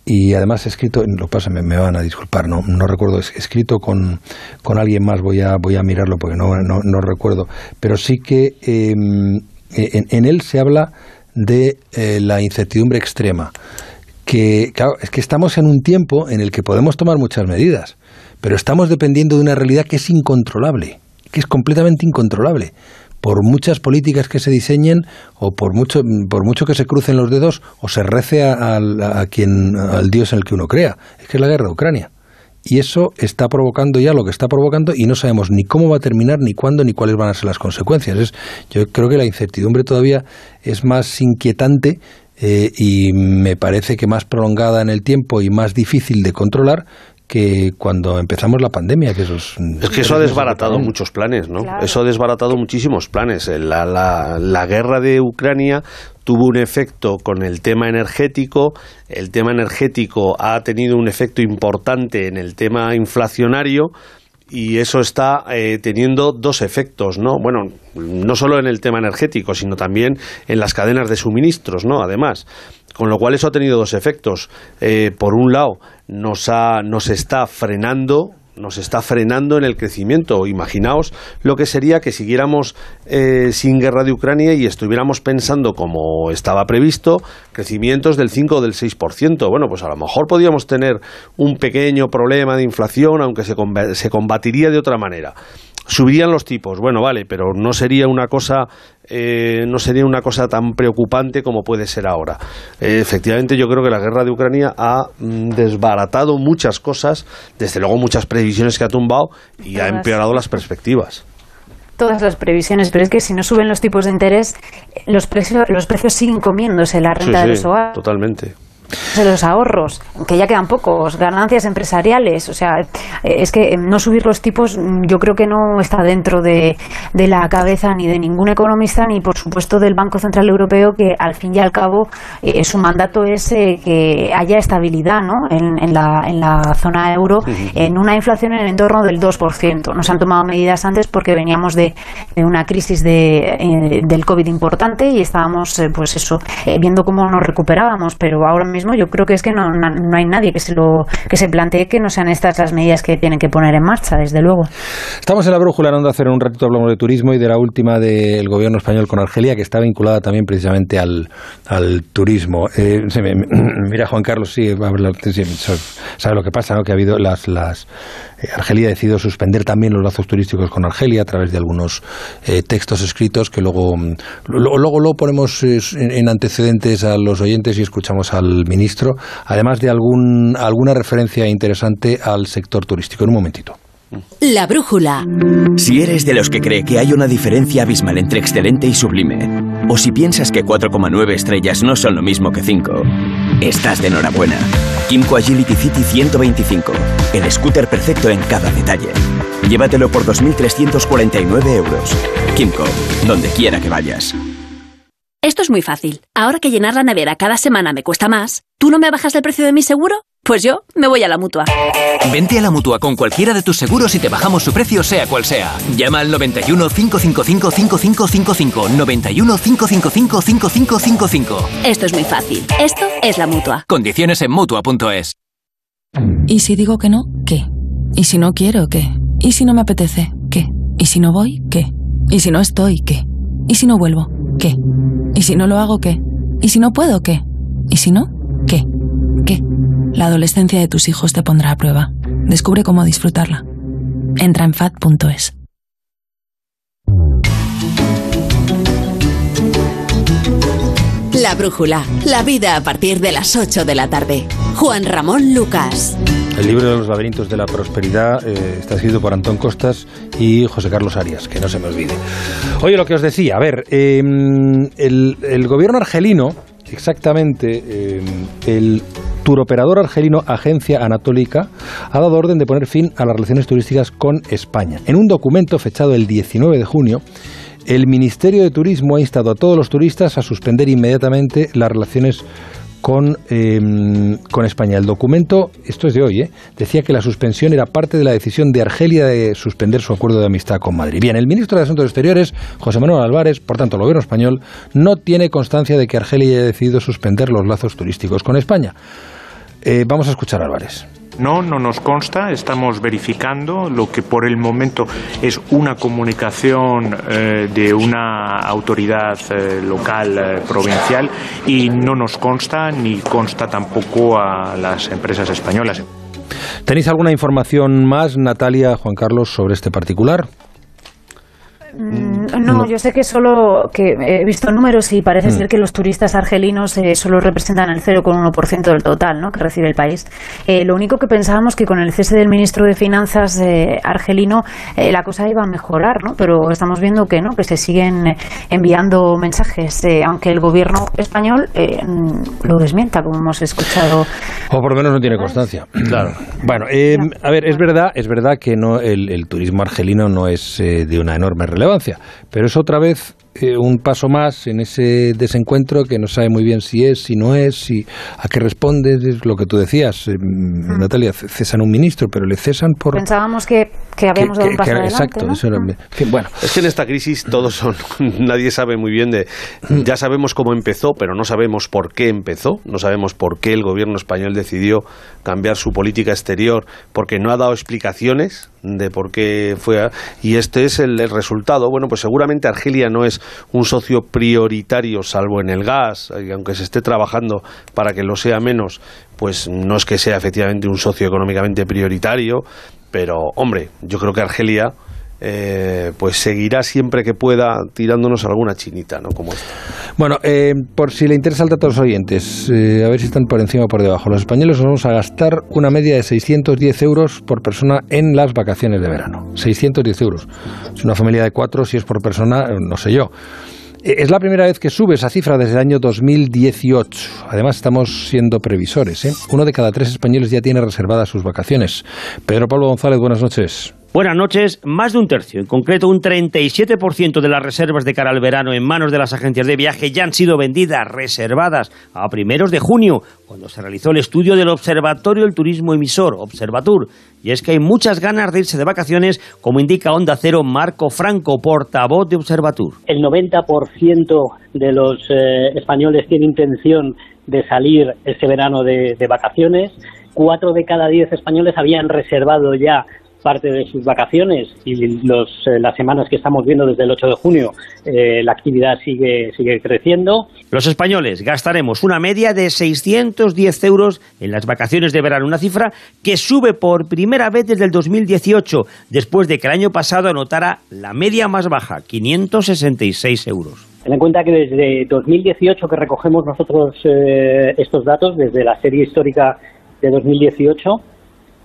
y además escrito, lo pasa, me, van a disculpar, no, recuerdo, es escrito con, con alguien más, voy a, voy a mirarlo porque no, no, recuerdo, pero sí que em, en, en, él se habla de eh, la incertidumbre extrema, que claro, es que estamos en un tiempo en el que podemos tomar muchas medidas, pero estamos dependiendo de una realidad que es incontrolable, que es completamente incontrolable. Por muchas políticas que se diseñen o por mucho, por mucho que se crucen los dedos o se rece a, quien, al Dios en el que uno crea. Es que es la guerra de Ucrania. Y eso está provocando ya lo que está provocando y no sabemos ni cómo va a terminar, ni cuándo, ni cuáles van a ser las consecuencias. Yo creo que la incertidumbre todavía es más inquietante eh, y me parece que más prolongada en el tiempo y más difícil de controlar que cuando empezamos la pandemia. Que eso es, que eso ha desbaratado muchos planes, ¿no? Eso ha desbaratado muchísimos planes. La, la, la guerra de Ucrania tuvo un efecto con el tema energético, el tema energético ha tenido un efecto importante en el tema inflacionario, y eso está eh, teniendo dos efectos, ¿no? Bueno, no solo en el tema energético, sino también en las cadenas de suministros, ¿no? Además, con lo cual eso ha tenido dos efectos. Eh, por un lado, nos, ha, nos está frenando nos está frenando en el crecimiento. Imaginaos lo que sería que siguiéramos eh, sin guerra de Ucrania y estuviéramos pensando como estaba previsto, crecimientos del 5 o del 6%. Bueno, pues a lo mejor podríamos tener un pequeño problema de inflación, aunque se, se combatiría de otra manera. Subirían los tipos, bueno, vale, pero no sería una cosa eh, no sería una cosa tan preocupante como puede ser ahora. Eh, efectivamente, yo creo que la guerra de Ucrania ha mm, desbaratado muchas cosas, desde luego muchas previsiones que ha tumbado y ha empeorado las perspectivas todas las previsiones, pero es que si no suben los tipos de interés, los precios, los precios siguen comiéndose la renta de los hogares. Totalmente de los ahorros, que ya quedan pocos, ganancias empresariales, o sea, es que no subir los tipos yo creo que no está dentro de, de la cabeza ni de ningún economista ni por supuesto del Banco Central Europeo que al fin y al cabo eh, su mandato es eh, que haya estabilidad ¿no? en, la, en la zona euro en una inflación en el entorno del 2%. Nos han tomado medidas antes porque veníamos de, una crisis de, eh, del COVID importante y estábamos pues eso viendo cómo nos recuperábamos, pero ahora mismo yo creo que es que no, no, hay nadie que se lo que se plantee que no sean estas las medidas que tienen que poner en marcha, desde luego. Estamos en la brújula en hacer un ratito hablamos de turismo y de la última del gobierno español con Argelia, que está vinculada también precisamente al, al turismo. Eh, mira, Juan Carlos, sí, sabe lo que pasa, ¿no? que ha habido las... las Argelia ha decidido suspender también los lazos turísticos con Argelia a través de algunos eh, textos escritos que luego, luego, luego ponemos en antecedentes a los oyentes y escuchamos al ministro, además de algún, alguna referencia interesante al sector turístico. En un momentito. La brújula. Si eres de los que cree que hay una diferencia abismal entre excelente y sublime, o si piensas que 4,9 estrellas no son lo mismo que 5, estás de enhorabuena. Kimco Agility City 125, el scooter perfecto en cada detalle. Llévatelo por 2.349 euros. Kimco, donde quiera que vayas. Esto es muy fácil. Ahora que llenar la nevera cada semana me cuesta más, ¿tú no me bajas el precio de mi seguro? Pues yo me voy a la mutua. Vente a la mutua con cualquiera de tus seguros y te bajamos su precio, sea cual sea. Llama al 91 555 5555. 91 555 5555. Esto es muy fácil. Esto es la mutua. Condiciones en mutua.es. ¿Y si digo que no? ¿Qué? ¿Y si no quiero? ¿Qué? ¿Y si no me apetece? ¿Qué? ¿Y si no voy? ¿Qué? ¿Y si no estoy? ¿Qué? ¿Y si no vuelvo? ¿Qué? ¿Y si no lo hago qué? ¿Y si no puedo, qué? ¿Y si no, qué? ¿Qué? La adolescencia de tus hijos te pondrá a prueba. Descubre cómo disfrutarla. Entra en fat.es. La brújula, la vida a partir de las 8 de la tarde. Juan Ramón Lucas. El libro de los laberintos de la prosperidad eh, está escrito por Antón Costas y José Carlos Arias, que no se me olvide. Oye, lo que os decía, a ver, em, el, gobierno argelino, exactamente, em, el turoperador argelino Agencia Anatólica ha dado orden de poner fin a las relaciones turísticas con España. En un documento fechado el 19 de junio, el Ministerio de Turismo ha instado a todos los turistas a suspender inmediatamente las relaciones con, em, con España. El documento, esto es de hoy, ¿eh? decía que la suspensión era parte de la decisión de Argelia de suspender su acuerdo de amistad con Madrid. Bien, el ministro de Asuntos Exteriores, José Manuel Álvarez, por tanto el gobierno español, no tiene constancia de que Argelia haya decidido suspender los lazos turísticos con España. Eh, vamos a escuchar a Álvarez. No, no nos consta, estamos verificando lo que por el momento es una comunicación eh, de una autoridad eh, local eh, provincial y no nos consta ni consta tampoco a las empresas españolas. ¿Tenéis alguna información más, Natalia, Juan Carlos, sobre este particular? Mm, no, yo sé que solo que he visto números y parece mm. ser que los turistas argelinos eh, solo representan el 0,1% del total ¿no? que recibe el país. Eh, lo único que pensábamos que con el cese del ministro de Finanzas eh, argelino la cosa iba a mejorar, ¿no? pero estamos viendo que no, que se siguen enviando mensajes, aunque el gobierno español lo desmienta, como hemos escuchado. O por lo menos no tiene constancia. Claro. Bueno, a ver, es verdad, es verdad que no el, el turismo argelino no es de una enorme relevancia. Pero es otra vez eh, un paso más en ese desencuentro que no sabe muy bien si es, si no es, si a qué responde, es lo que tú decías, eh, Natalia, cesan un ministro, pero le cesan por... Pensábamos que, habíamos dado un paso adelante, Exacto, eso era... bueno. Es que en esta crisis todos son... nadie sabe muy bien de... Ya sabemos cómo empezó, pero no sabemos por qué empezó, no sabemos por qué el gobierno español decidió cambiar su política exterior, porque no ha dado explicaciones de por qué fue... Y este es el resultado. Bueno, pues seguramente Argelia no es un socio prioritario, salvo en el gas, y aunque se esté trabajando para que lo sea menos, pues no es que sea efectivamente un socio económicamente prioritario, pero hombre, yo creo que Argelia eh, pues seguirá siempre que pueda tirándonos alguna chinita, ¿no? Como esta. Bueno, eh, por si le interesa el dato a los oyentes, eh, a ver si están por encima o por debajo. Los españoles nos vamos a gastar una media de 610 euros por persona en las vacaciones de verano. 610 euros. Es una familia de cuatro, si es por persona, no sé yo. Es la primera vez que sube esa cifra desde el año 2018. Además, estamos siendo previsores. Uno de cada tres españoles ya tiene reservadas sus vacaciones. Pedro Pablo González, buenas noches. Buenas noches. Más de un tercio, en concreto un 37% de las reservas de cara al verano en manos de las agencias de viaje ya han sido vendidas, reservadas a primeros de junio, cuando se realizó el estudio del Observatorio del Turismo Emisor, Observatur. Y es que hay muchas ganas de irse de vacaciones, como indica Onda Cero Marco Franco, portavoz de Observatur. El 90% de los eh, españoles tiene intención de salir este verano de, vacaciones. Cuatro de cada diez españoles habían reservado ya parte de sus vacaciones y los, eh, las semanas que estamos viendo desde el 8 de junio, eh, la actividad sigue, sigue creciendo. Los españoles gastaremos una media de 610 euros en las vacaciones de verano, una cifra que sube por primera vez desde el 2018, después de que el año pasado anotara la media más baja, 566 euros. Ten en cuenta que desde 2018 que recogemos nosotros eh, estos datos, desde la serie histórica de 2018,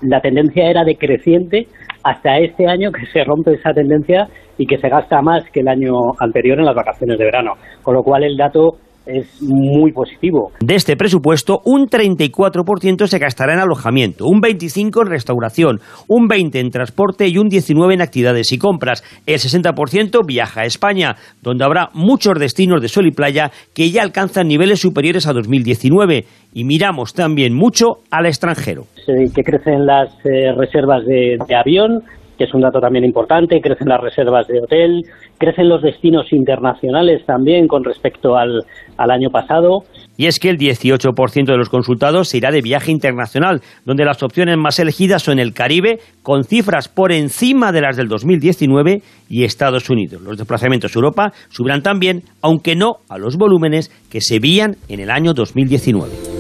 la tendencia era decreciente hasta este año que se rompe esa tendencia y que se gasta más que el año anterior en las vacaciones de verano, con lo cual el dato es muy positivo. De este presupuesto, un 34% se gastará en alojamiento, un 25% en restauración, un 20% en transporte y un 19% en actividades y compras. El 60% viaja a España, donde habrá muchos destinos de sol y playa que ya alcanzan niveles superiores a 2019. Y miramos también mucho al extranjero. que crecen las eh, reservas de, avión, es un dato también importante, crecen las reservas de hotel, crecen los destinos internacionales también con respecto al, al año pasado. Y es que el 18% de los consultados se irá de viaje internacional, donde las opciones más elegidas son el Caribe, con cifras por encima de las del 2019, y Estados Unidos. Los desplazamientos a Europa subirán también, aunque no a los volúmenes que se veían en el año 2019.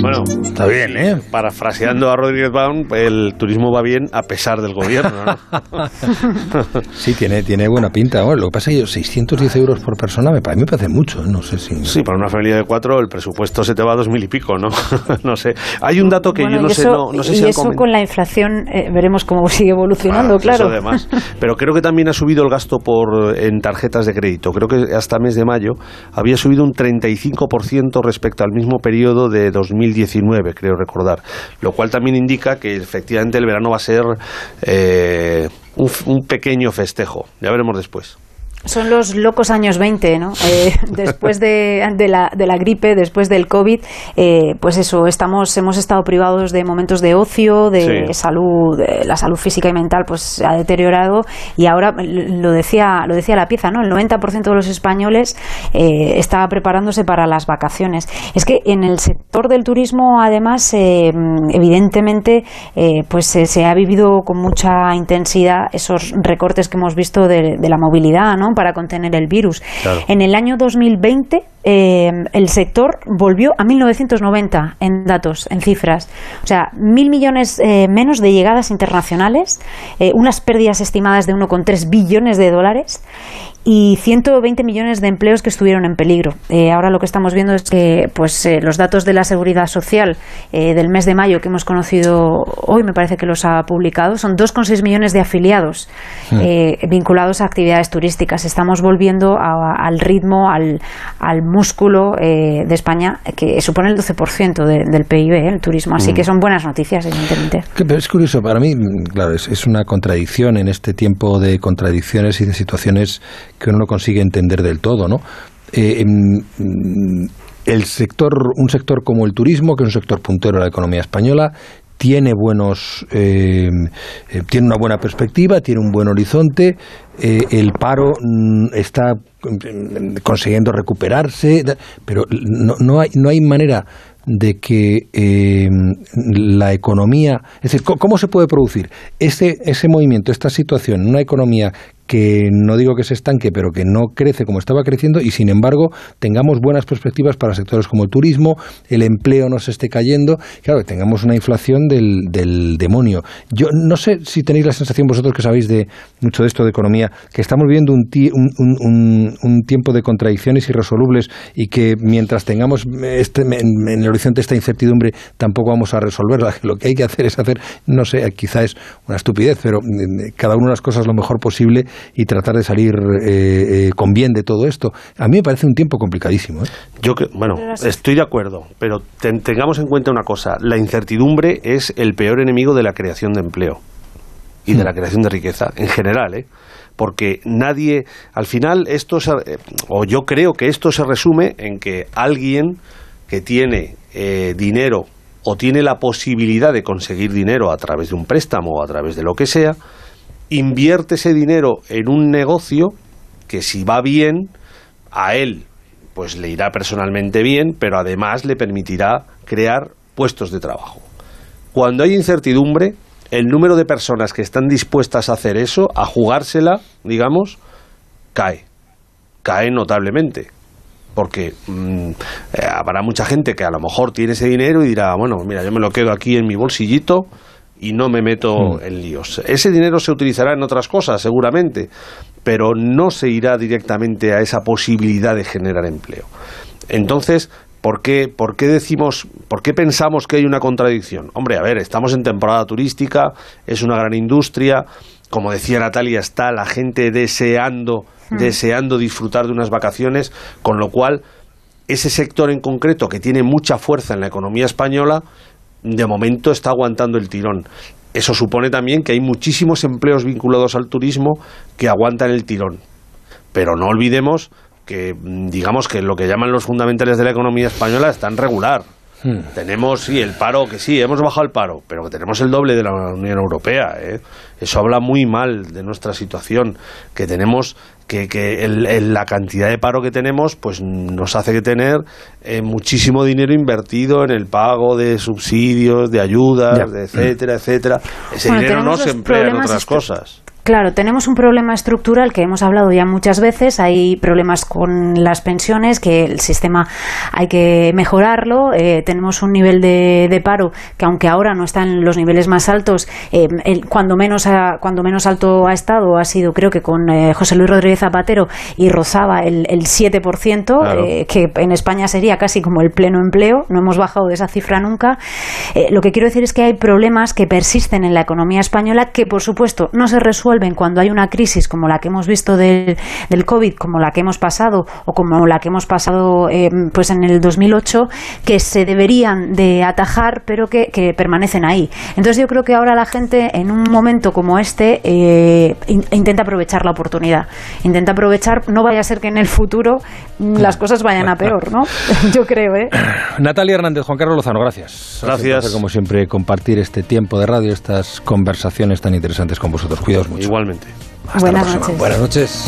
Bueno, está bien, ¿eh? Parafraseando a Rodríguez Baum, el turismo va bien a pesar del gobierno, ¿no? sí, tiene, tiene buena pinta. Bueno, lo que pasa es que 610 euros por persona me, a mí me parece mucho, ¿eh? no sé si... Sí, para una familia de cuatro el presupuesto se te va a dos mil y pico, ¿no? no sé. Hay un dato que yo no sé, no, no sé y eso con la inflación eh, veremos cómo sigue evolucionando, claro. Eso además. Pero creo que también ha subido el gasto por en tarjetas de crédito. Creo que hasta mes de mayo había subido un 35% respecto al mismo periodo de 2019, creo recordar. Lo cual también indica que efectivamente el verano va a ser eh, un pequeño festejo. Ya veremos después. Son los locos años 20, ¿no? Eh, después de, de, la, de, la, gripe, después del COVID, eh, pues eso, estamos, hemos estado privados de momentos de ocio, de salud, de la salud física y mental, pues se ha deteriorado y ahora lo decía, lo decía la pieza, ¿no? El 90% de los españoles eh, estaba preparándose para las vacaciones. Es que en el sector del turismo, además, eh, evidentemente, pues se ha vivido con mucha intensidad esos recortes que hemos visto de, de la movilidad, ¿no? Para contener el virus. En el año 2020 eh, el sector volvió a 1990 en datos, en cifras. O sea, mil millones eh, menos de llegadas internacionales, eh, unas pérdidas estimadas de 1,3 billones de dólares y 120 millones de empleos que estuvieron en peligro. ahora lo que estamos viendo es que pues, los datos de la seguridad social del mes de mayo que hemos conocido hoy, me parece que los ha publicado, son 2,6 millones de afiliados hmm. vinculados a actividades turísticas. Estamos volviendo al ritmo, al, al músculo eh, de España que supone el 12% del PIB, ¿eh? el turismo. Así mm. que son buenas noticias, evidentemente. Pero es curioso, para mí, claro, es, una contradicción en este tiempo de contradicciones y de situaciones que uno no consigue entender del todo, ¿no? Eh, em, el sector, un sector como el turismo, que es un sector puntero de la economía española, tiene buenos eh, eh, tiene una buena perspectiva tiene un buen horizonte eh, el paro mm, está mm, consiguiendo recuperarse pero no, no hay no hay manera de que la economía, es decir, ¿cómo se puede producir ese, ese movimiento, esta situación una economía que no digo que se estanque, pero que no crece como estaba creciendo y sin embargo tengamos buenas perspectivas para sectores como el turismo, el empleo no se esté cayendo, claro, que tengamos una inflación del, del demonio. Yo no sé si tenéis la sensación vosotros que sabéis de mucho de esto de economía, que estamos viviendo un, un, un, tiempo de contradicciones irresolubles y que mientras tengamos este, en, el horizonte esta incertidumbre tampoco vamos a resolverla. Lo que hay que hacer es hacer, no sé, quizá es una estupidez, pero mm, cada de las cosas lo mejor posible y tratar de salir eh, eh, con bien de todo esto. A mí me parece un tiempo complicadísimo. ¿eh? Yo que, bueno, estoy de acuerdo, pero tengamos en cuenta una cosa: la incertidumbre es el peor enemigo de la creación de empleo y de hmm. la creación de riqueza en general, ¿eh? porque nadie, al final, esto o yo creo que esto se resume en que alguien que tiene dinero o tiene la posibilidad de conseguir dinero a través de un préstamo o a través de lo que sea, invierte ese dinero en un negocio que si va bien, a él pues le irá personalmente bien, pero además le permitirá crear puestos de trabajo. Cuando hay incertidumbre, el número de personas que están dispuestas a hacer eso, a jugársela, digamos, cae. Cae notablemente. Porque mm, eh, habrá mucha gente que a lo mejor tiene ese dinero y dirá, bueno, mira, yo me lo quedo aquí en mi bolsillito y no me meto en líos. Ese dinero se utilizará en otras cosas, seguramente, pero no se irá directamente a esa posibilidad de generar empleo. Entonces, ¿por qué, por qué decimos, por qué pensamos que hay una contradicción? Hombre, a ver, estamos en temporada turística, es una gran industria, como decía Natalia, está la gente deseando, mm. deseando disfrutar de unas vacaciones, con lo cual ese sector en concreto que tiene mucha fuerza en la economía española de momento está aguantando el tirón. Eso supone también que hay muchísimos empleos vinculados al turismo que aguantan el tirón. Pero no olvidemos que, mm, digamos que lo que llaman los fundamentales de la economía española están regular. Hmm. Tenemos, sí, el paro, que sí, hemos bajado el paro, pero que tenemos el doble de la Unión Europea. ¿eh? Eso habla muy mal de nuestra situación, que tenemos que, que la cantidad de paro que tenemos pues nos hace que tener eh, muchísimo dinero invertido en el pago de subsidios, de ayudas, etcétera, etcétera. Ese dinero no se emplea en otras cosas. Claro, tenemos un problema estructural que hemos hablado ya muchas veces. Hay problemas con las pensiones, que el sistema hay que mejorarlo. Eh, tenemos un nivel de, paro que, aunque ahora no está en los niveles más altos, eh, cuando, menos cuando menos alto ha estado ha sido, creo que con eh, José Luis Rodríguez Zapatero y rozaba el, el 7%, que en España sería casi como el pleno empleo. No hemos bajado de esa cifra nunca. lo que quiero decir es que hay problemas que persisten en la economía española que, por supuesto, no se resuelven cuando hay una crisis como la que hemos visto del, del COVID, como la que hemos pasado o como la que hemos pasado eh, pues en el 2008, que se deberían de atajar, pero que, permanecen ahí. Entonces yo creo que ahora la gente en un momento como este eh, intenta aprovechar la oportunidad, intenta aprovechar, no vaya a ser que en el futuro las cosas vayan a peor, ¿no? yo creo, ¿eh? Natalia Hernández, Juan Carlos Lozano, gracias. Gracias. como siempre, compartir este tiempo de radio, estas conversaciones tan interesantes con vosotros. Cuidaos mucho. Igualmente. Buenas noches. Buenas noches.